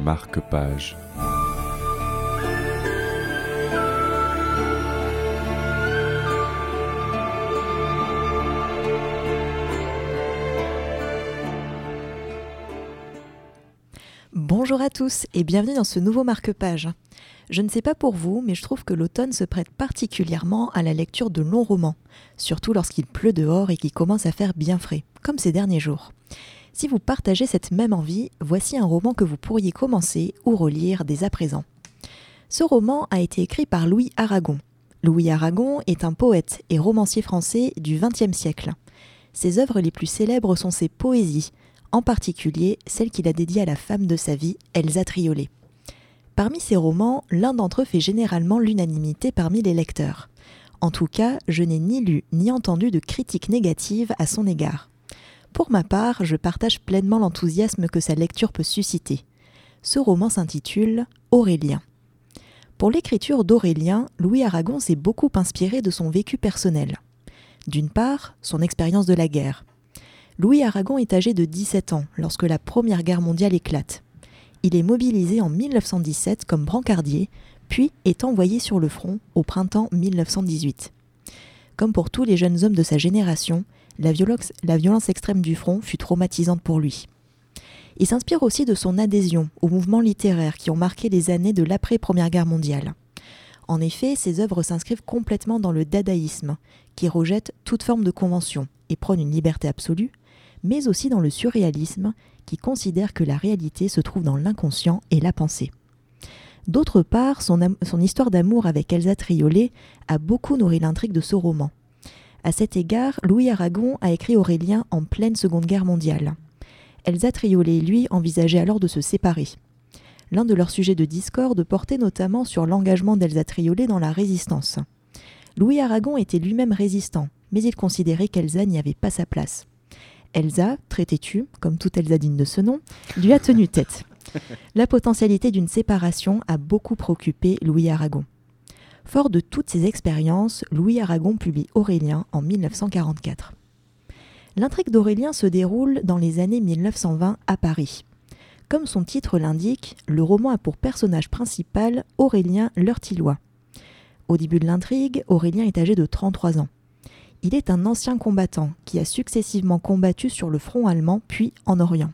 marque-page. Bonjour à tous et bienvenue dans ce nouveau marque-page. Je ne sais pas pour vous, mais je trouve que l'automne se prête particulièrement à la lecture de longs romans, surtout lorsqu'il pleut dehors et qu'il commence à faire bien frais, comme ces derniers jours. Si vous partagez cette même envie, voici un roman que vous pourriez commencer ou relire dès à présent. Ce roman a été écrit par Louis Aragon. Louis Aragon est un poète et romancier français du XXe siècle. Ses œuvres les plus célèbres sont ses poésies, en particulier celle qu'il a dédiée à la femme de sa vie, Elsa Triolet. Parmi ces romans, l'un d'entre eux fait généralement l'unanimité parmi les lecteurs. En tout cas, je n'ai ni lu ni entendu de critiques négatives à son égard. Pour ma part, je partage pleinement l'enthousiasme que sa lecture peut susciter. Ce roman s'intitule Aurélien. Pour l'écriture d'Aurélien, Louis Aragon s'est beaucoup inspiré de son vécu personnel. D'une part, son expérience de la guerre. Louis Aragon est âgé de 17 ans lorsque la Première Guerre mondiale éclate. Il est mobilisé en 1917 comme brancardier, puis est envoyé sur le front au printemps 1918. Comme pour tous les jeunes hommes de sa génération, la violence, extrême du front fut traumatisante pour lui. Il s'inspire aussi de son adhésion aux mouvements littéraires qui ont marqué les années de l'après-Première Guerre mondiale. En effet, ses œuvres s'inscrivent complètement dans le dadaïsme, qui rejette toute forme de convention et prône une liberté absolue, mais aussi dans le surréalisme, qui considère que la réalité se trouve dans l'inconscient et la pensée. D'autre part, son, son histoire d'amour avec Elsa Triolet a beaucoup nourri l'intrigue de ce roman. À cet égard, Louis Aragon a écrit Aurélien en pleine Seconde Guerre mondiale. Elsa Triolet et lui envisageaient alors de se séparer. L'un de leurs sujets de discorde portait notamment sur l'engagement d'Elsa Triolet dans la résistance. Louis Aragon était lui-même résistant, mais il considérait qu'Elsa n'y avait pas sa place. Elsa, très têtue, comme toute Elsa digne de ce nom, lui a tenu tête. La potentialité d'une séparation a beaucoup préoccupé Louis Aragon. Fort de toutes ces expériences, Louis Aragon publie Aurélien en 1944. L'intrigue d'Aurélien se déroule dans les années 1920 à Paris. Comme son titre l'indique, le roman a pour personnage principal Aurélien l'Heurtillois. Au début de l'intrigue, Aurélien est âgé de 33 ans. Il est un ancien combattant qui a successivement combattu sur le front allemand puis en Orient.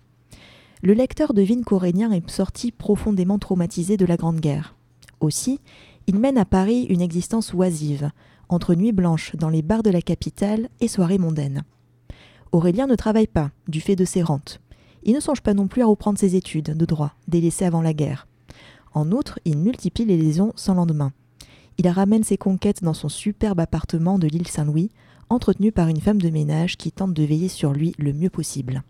Le lecteur devine qu'Aurélien est sorti profondément traumatisé de la Grande Guerre. Aussi, il mène à Paris une existence oisive, entre nuits blanches dans les bars de la capitale et soirées mondaines. Aurélien ne travaille pas, du fait de ses rentes. Il ne songe pas non plus à reprendre ses études de droit, délaissées avant la guerre. En outre, il multiplie les lésions sans lendemain. Il ramène ses conquêtes dans son superbe appartement de l'île Saint-Louis, entretenu par une femme de ménage qui tente de veiller sur lui le mieux possible.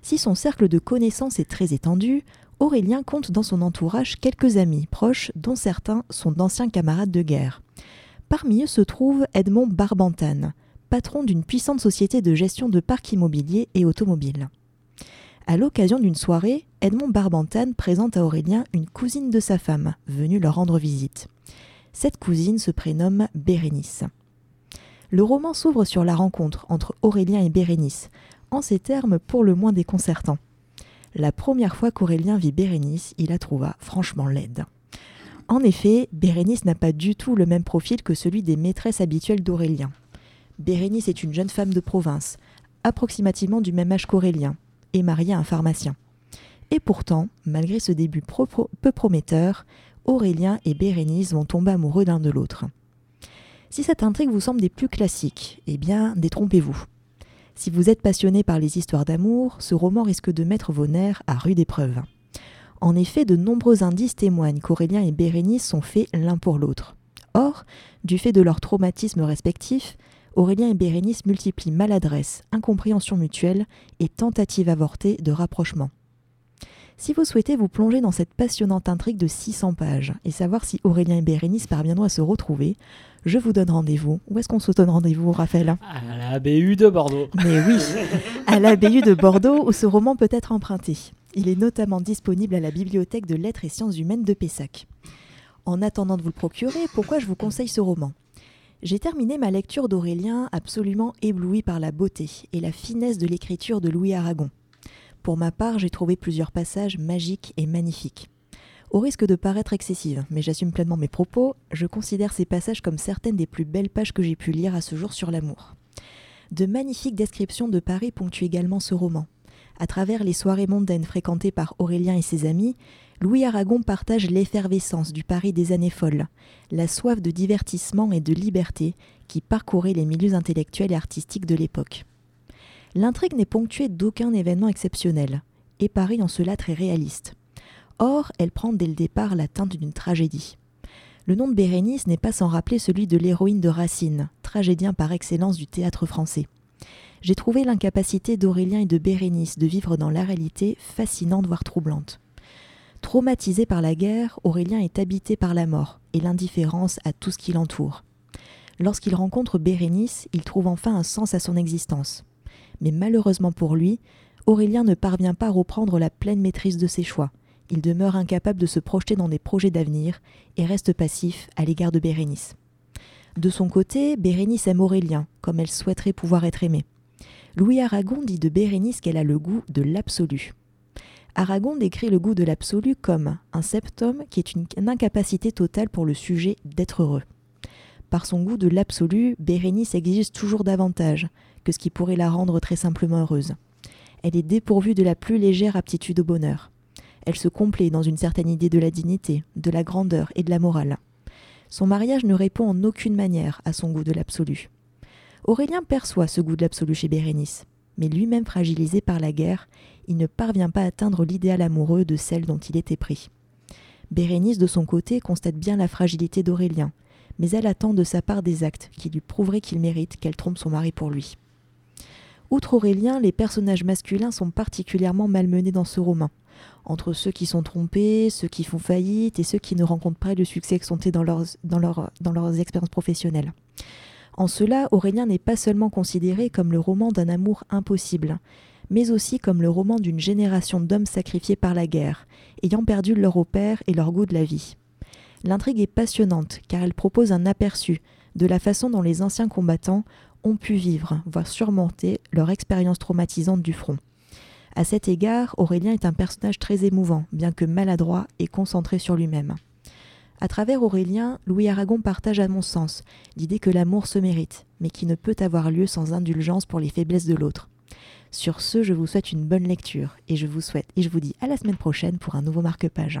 Si son cercle de connaissances est très étendu, Aurélien compte dans son entourage quelques amis proches, dont certains sont d'anciens camarades de guerre. Parmi eux se trouve Edmond Barbantane, patron d'une puissante société de gestion de parcs immobiliers et automobiles. À l'occasion d'une soirée, Edmond Barbantane présente à Aurélien une cousine de sa femme, venue leur rendre visite. Cette cousine se prénomme Bérénice. Le roman s'ouvre sur la rencontre entre Aurélien et Bérénice, en ces termes pour le moins déconcertants. La première fois qu'Aurélien vit Bérénice, il la trouva franchement laide. En effet, Bérénice n'a pas du tout le même profil que celui des maîtresses habituelles d'Aurélien. Bérénice est une jeune femme de province, approximativement du même âge qu'Aurélien, et mariée à un pharmacien. Et pourtant, malgré ce début peu prometteur, Aurélien et Bérénice vont tomber amoureux l'un de l'autre. Si cette intrigue vous semble des plus classiques, eh bien, détrompez-vous. Si vous êtes passionné par les histoires d'amour, ce roman risque de mettre vos nerfs à rude épreuve. En effet, de nombreux indices témoignent qu'Aurélien et Bérénice sont faits l'un pour l'autre. Or, du fait de leurs traumatismes respectifs, Aurélien et Bérénice multiplient maladresse, incompréhension mutuelle et tentatives avortées de rapprochement. Si vous souhaitez vous plonger dans cette passionnante intrigue de 600 pages et savoir si Aurélien et Bérénice parviendront à se retrouver, je vous donne rendez-vous. Où est-ce qu'on se donne rendez-vous, Raphaël? À la BU de Bordeaux. Mais oui, à la BU de Bordeaux où ce roman peut être emprunté. Il est notamment disponible à la bibliothèque de lettres et sciences humaines de Pessac. En attendant de vous le procurer, pourquoi je vous conseille ce roman? J'ai terminé ma lecture d'Aurélien absolument ébloui par la beauté et la finesse de l'écriture de Louis Aragon. Pour ma part, j'ai trouvé plusieurs passages magiques et magnifiques. Au risque de paraître excessive, mais j'assume pleinement mes propos, je considère ces passages comme certaines des plus belles pages que j'ai pu lire à ce jour sur l'amour. De magnifiques descriptions de Paris ponctuent également ce roman. À travers les soirées mondaines fréquentées par Aurélien et ses amis, Louis Aragon partage l'effervescence du Paris des années folles, la soif de divertissement et de liberté qui parcourait les milieux intellectuels et artistiques de l'époque. L'intrigue n'est ponctuée d'aucun événement exceptionnel, et Paris en cela très réaliste. Or, elle prend dès le départ la teinte d'une tragédie. Le nom de Bérénice n'est pas sans rappeler celui de l'héroïne de Racine, tragédien par excellence du théâtre français. J'ai trouvé l'incapacité d'Aurélien et de Bérénice de vivre dans la réalité fascinante voire troublante. Traumatisé par la guerre, Aurélien est habité par la mort et l'indifférence à tout ce qui l'entoure. Lorsqu'il rencontre Bérénice, il trouve enfin un sens à son existence mais malheureusement pour lui, Aurélien ne parvient pas à reprendre la pleine maîtrise de ses choix. Il demeure incapable de se projeter dans des projets d'avenir et reste passif à l'égard de Bérénice. De son côté, Bérénice aime Aurélien, comme elle souhaiterait pouvoir être aimée. Louis Aragon dit de Bérénice qu'elle a le goût de l'absolu. Aragon décrit le goût de l'absolu comme un septum qui est une incapacité totale pour le sujet d'être heureux. Par son goût de l'absolu, Bérénice exige toujours davantage, que ce qui pourrait la rendre très simplement heureuse. Elle est dépourvue de la plus légère aptitude au bonheur. Elle se complaît dans une certaine idée de la dignité, de la grandeur et de la morale. Son mariage ne répond en aucune manière à son goût de l'absolu. Aurélien perçoit ce goût de l'absolu chez Bérénice, mais lui-même fragilisé par la guerre, il ne parvient pas à atteindre l'idéal amoureux de celle dont il était pris. Bérénice, de son côté, constate bien la fragilité d'Aurélien, mais elle attend de sa part des actes qui lui prouveraient qu'il mérite qu'elle trompe son mari pour lui. Outre Aurélien, les personnages masculins sont particulièrement malmenés dans ce roman. Entre ceux qui sont trompés, ceux qui font faillite et ceux qui ne rencontrent pas le succès escompté dans leurs, dans, dans leurs expériences professionnelles. En cela, Aurélien n'est pas seulement considéré comme le roman d'un amour impossible, mais aussi comme le roman d'une génération d'hommes sacrifiés par la guerre, ayant perdu leur repère et leur goût de la vie. L'intrigue est passionnante car elle propose un aperçu de la façon dont les anciens combattants ont pu vivre, voire surmonter leur expérience traumatisante du front. À cet égard, Aurélien est un personnage très émouvant, bien que maladroit et concentré sur lui-même. À travers Aurélien, Louis Aragon partage à mon sens l'idée que l'amour se mérite, mais qui ne peut avoir lieu sans indulgence pour les faiblesses de l'autre. Sur ce, je vous souhaite une bonne lecture et je vous souhaite et je vous dis à la semaine prochaine pour un nouveau marque-page.